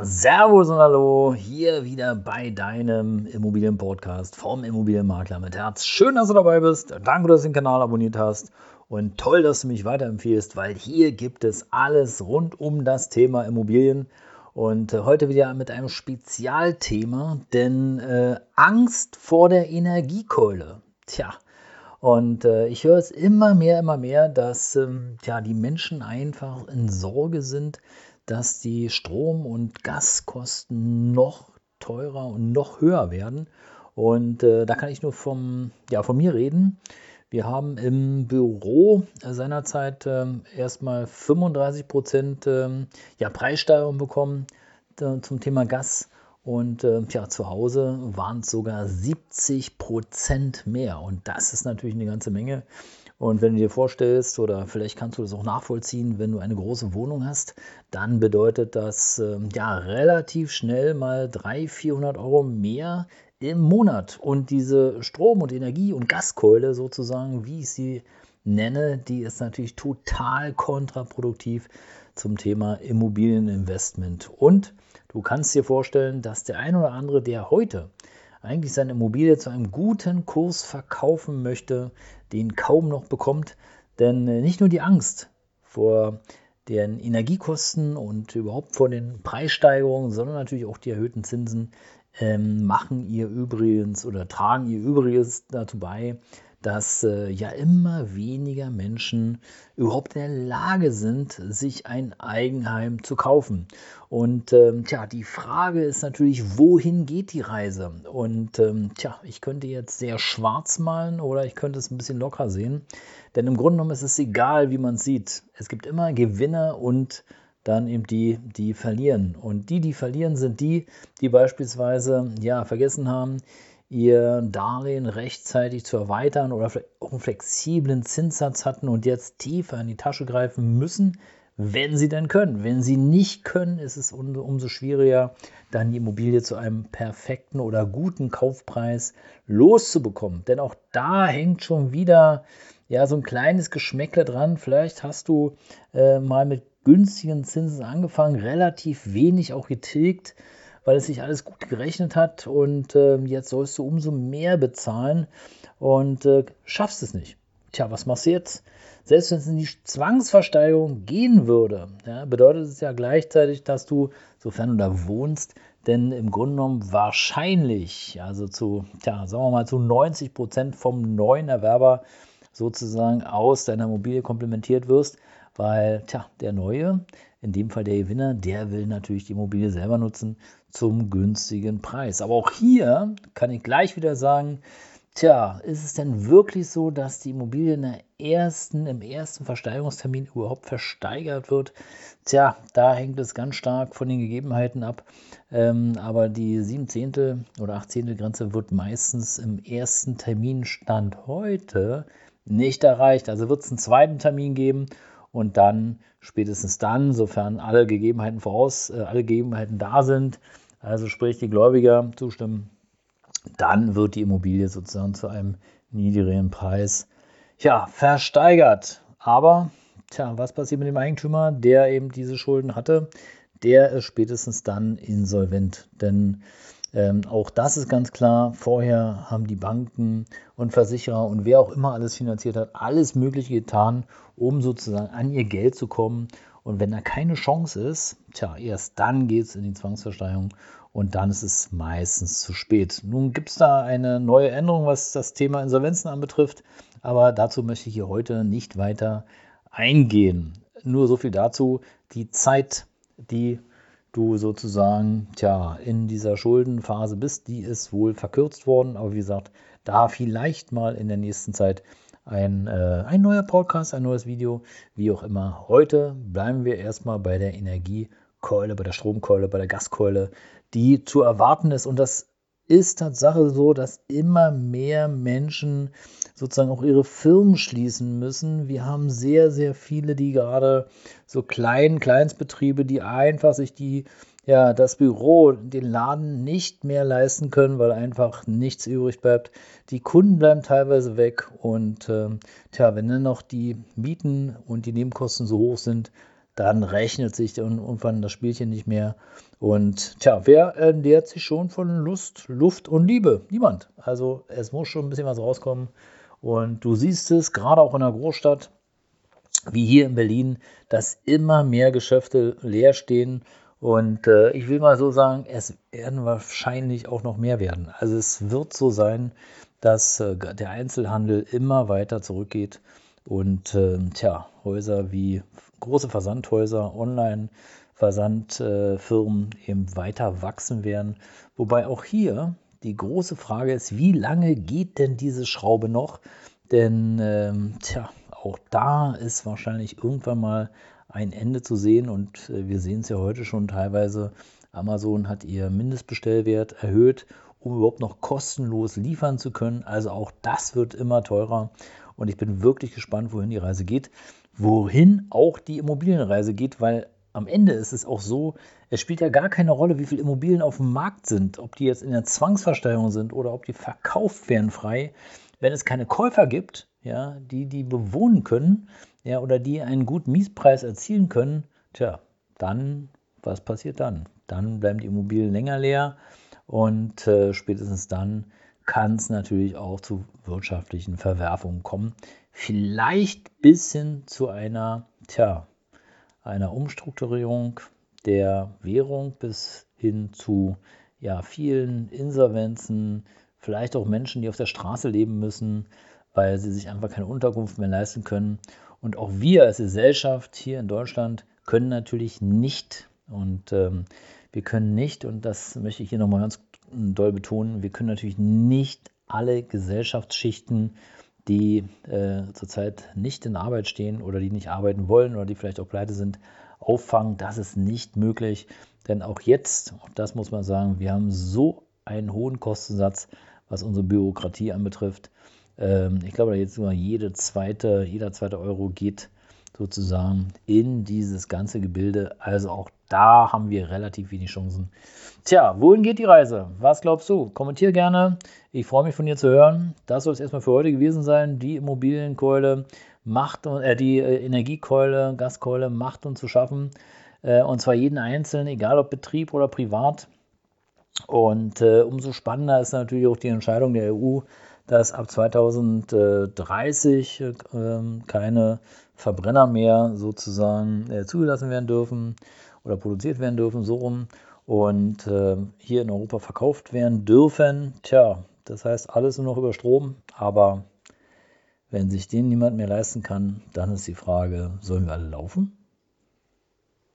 Servus und Hallo, hier wieder bei deinem Immobilienpodcast vom Immobilienmakler mit Herz. Schön, dass du dabei bist. Danke, dass du den Kanal abonniert hast. Und toll, dass du mich weiterempfiehlst, weil hier gibt es alles rund um das Thema Immobilien. Und äh, heute wieder mit einem Spezialthema, denn äh, Angst vor der Energiekeule. Tja, und äh, ich höre es immer mehr, immer mehr, dass ähm, ja, die Menschen einfach in Sorge sind, dass die Strom- und Gaskosten noch teurer und noch höher werden. Und äh, da kann ich nur vom, ja, von mir reden. Wir haben im Büro seinerzeit äh, erstmal 35 Prozent äh, ja, Preissteigerung bekommen äh, zum Thema Gas. Und äh, ja, zu Hause waren es sogar 70 Prozent mehr. Und das ist natürlich eine ganze Menge. Und wenn du dir vorstellst, oder vielleicht kannst du das auch nachvollziehen, wenn du eine große Wohnung hast, dann bedeutet das äh, ja relativ schnell mal 300, 400 Euro mehr im Monat. Und diese Strom- und Energie- und Gaskeule sozusagen, wie ich sie nenne, die ist natürlich total kontraproduktiv zum Thema Immobilieninvestment. Und du kannst dir vorstellen, dass der ein oder andere, der heute eigentlich seine Immobilie zu einem guten Kurs verkaufen möchte, den kaum noch bekommt. Denn äh, nicht nur die Angst vor den Energiekosten und überhaupt vor den Preissteigerungen, sondern natürlich auch die erhöhten Zinsen ähm, machen ihr übrigens oder tragen ihr Übriges dazu bei, dass äh, ja immer weniger Menschen überhaupt in der Lage sind, sich ein Eigenheim zu kaufen. Und ähm, tja, die Frage ist natürlich, wohin geht die Reise? Und ähm, tja, ich könnte jetzt sehr schwarz malen oder ich könnte es ein bisschen locker sehen. Denn im Grunde genommen ist es egal, wie man es sieht. Es gibt immer Gewinner und dann eben die, die verlieren. Und die, die verlieren, sind die, die beispielsweise ja vergessen haben, ihr Darlehen rechtzeitig zu erweitern oder auch einen flexiblen Zinssatz hatten und jetzt tiefer in die Tasche greifen müssen, wenn sie denn können. Wenn sie nicht können, ist es umso schwieriger, dann die Immobilie zu einem perfekten oder guten Kaufpreis loszubekommen. Denn auch da hängt schon wieder ja so ein kleines Geschmäckle dran. Vielleicht hast du äh, mal mit günstigen Zinsen angefangen, relativ wenig auch getilgt weil es sich alles gut gerechnet hat und äh, jetzt sollst du umso mehr bezahlen und äh, schaffst es nicht. Tja, was machst du jetzt? Selbst wenn es in die Zwangsversteigerung gehen würde, ja, bedeutet es ja gleichzeitig, dass du, sofern du da wohnst, denn im Grunde genommen wahrscheinlich, also zu, tja, sagen wir mal, zu 90 Prozent vom neuen Erwerber sozusagen aus deiner Immobilie komplementiert wirst, weil, tja, der Neue, in dem Fall der Gewinner, der will natürlich die Immobilie selber nutzen zum günstigen Preis. Aber auch hier kann ich gleich wieder sagen, tja, ist es denn wirklich so, dass die Immobilie in der ersten, im ersten Versteigerungstermin überhaupt versteigert wird? Tja, da hängt es ganz stark von den Gegebenheiten ab. Ähm, aber die 7 Zehntel oder 8 Zehntel Grenze wird meistens im ersten Terminstand heute nicht erreicht. Also wird es einen zweiten Termin geben und dann, spätestens dann, sofern alle Gegebenheiten voraus, äh, alle Gegebenheiten da sind, also sprich die Gläubiger zustimmen, dann wird die Immobilie sozusagen zu einem niedrigeren Preis ja, versteigert. Aber, tja, was passiert mit dem Eigentümer, der eben diese Schulden hatte? Der ist spätestens dann insolvent. Denn ähm, auch das ist ganz klar. Vorher haben die Banken und Versicherer und wer auch immer alles finanziert hat, alles Mögliche getan, um sozusagen an ihr Geld zu kommen und wenn da keine Chance ist, tja, erst dann geht es in die Zwangsversteigerung und dann ist es meistens zu spät. Nun gibt es da eine neue Änderung, was das Thema Insolvenzen anbetrifft, aber dazu möchte ich hier heute nicht weiter eingehen. Nur so viel dazu, die Zeit, die du sozusagen tja, in dieser Schuldenphase bist, die ist wohl verkürzt worden, aber wie gesagt, da vielleicht mal in der nächsten Zeit ein, äh, ein neuer Podcast, ein neues Video, wie auch immer. Heute bleiben wir erstmal bei der Energiekeule, bei der Stromkeule, bei der Gaskeule, die zu erwarten ist. Und das ist Tatsache so, dass immer mehr Menschen sozusagen auch ihre Firmen schließen müssen. Wir haben sehr, sehr viele, die gerade so kleinen Kleinstbetriebe, die einfach sich die ja, das Büro, den Laden nicht mehr leisten können, weil einfach nichts übrig bleibt. Die Kunden bleiben teilweise weg und äh, tja, wenn dann noch die Mieten und die Nebenkosten so hoch sind, dann rechnet sich irgendwann das Spielchen nicht mehr. Und tja, wer ernährt sich schon von Lust, Luft und Liebe? Niemand. Also es muss schon ein bisschen was rauskommen. Und du siehst es gerade auch in einer Großstadt wie hier in Berlin, dass immer mehr Geschäfte leer stehen und äh, ich will mal so sagen, es werden wahrscheinlich auch noch mehr werden. Also es wird so sein, dass äh, der Einzelhandel immer weiter zurückgeht und äh, tja, Häuser wie große Versandhäuser, Online-Versandfirmen eben weiter wachsen werden. Wobei auch hier die große Frage ist, wie lange geht denn diese Schraube noch? Denn ähm, tja, auch da ist wahrscheinlich irgendwann mal ein Ende zu sehen. Und äh, wir sehen es ja heute schon teilweise. Amazon hat ihr Mindestbestellwert erhöht, um überhaupt noch kostenlos liefern zu können. Also auch das wird immer teurer. Und ich bin wirklich gespannt, wohin die Reise geht. Wohin auch die Immobilienreise geht, weil am Ende ist es auch so, es spielt ja gar keine Rolle, wie viele Immobilien auf dem Markt sind, ob die jetzt in der Zwangsversteigerung sind oder ob die verkauft werden frei. Wenn es keine Käufer gibt, ja, die die bewohnen können, ja, oder die einen guten Mietpreis erzielen können, tja, dann, was passiert dann? Dann bleiben die Immobilien länger leer und äh, spätestens dann kann es natürlich auch zu wirtschaftlichen Verwerfungen kommen. Vielleicht bis hin zu einer, tja, einer Umstrukturierung der Währung bis hin zu ja, vielen Insolvenzen, vielleicht auch Menschen, die auf der Straße leben müssen, weil sie sich einfach keine Unterkunft mehr leisten können. Und auch wir als Gesellschaft hier in Deutschland können natürlich nicht und ähm, wir können nicht, und das möchte ich hier nochmal ganz doll betonen, wir können natürlich nicht alle Gesellschaftsschichten, die äh, zurzeit nicht in Arbeit stehen oder die nicht arbeiten wollen oder die vielleicht auch pleite sind, auffangen. Das ist nicht möglich, denn auch jetzt, das muss man sagen, wir haben so einen hohen Kostensatz, was unsere Bürokratie anbetrifft. Ähm, ich glaube, jetzt sogar jede zweite, jeder zweite Euro geht sozusagen in dieses ganze Gebilde. Also auch da haben wir relativ wenig Chancen. Tja, wohin geht die Reise? Was glaubst du? Kommentier gerne. Ich freue mich von dir zu hören. Das soll es erstmal für heute gewesen sein. Die Immobilienkeule macht äh, die äh, Energiekeule, Gaskeule macht uns zu schaffen. Äh, und zwar jeden Einzelnen, egal ob Betrieb oder privat. Und äh, umso spannender ist natürlich auch die Entscheidung der EU, dass ab 2030 äh, keine Verbrenner mehr sozusagen äh, zugelassen werden dürfen oder produziert werden dürfen, so rum, und äh, hier in Europa verkauft werden dürfen. Tja, das heißt alles nur noch über Strom, aber wenn sich den niemand mehr leisten kann, dann ist die Frage, sollen wir alle laufen?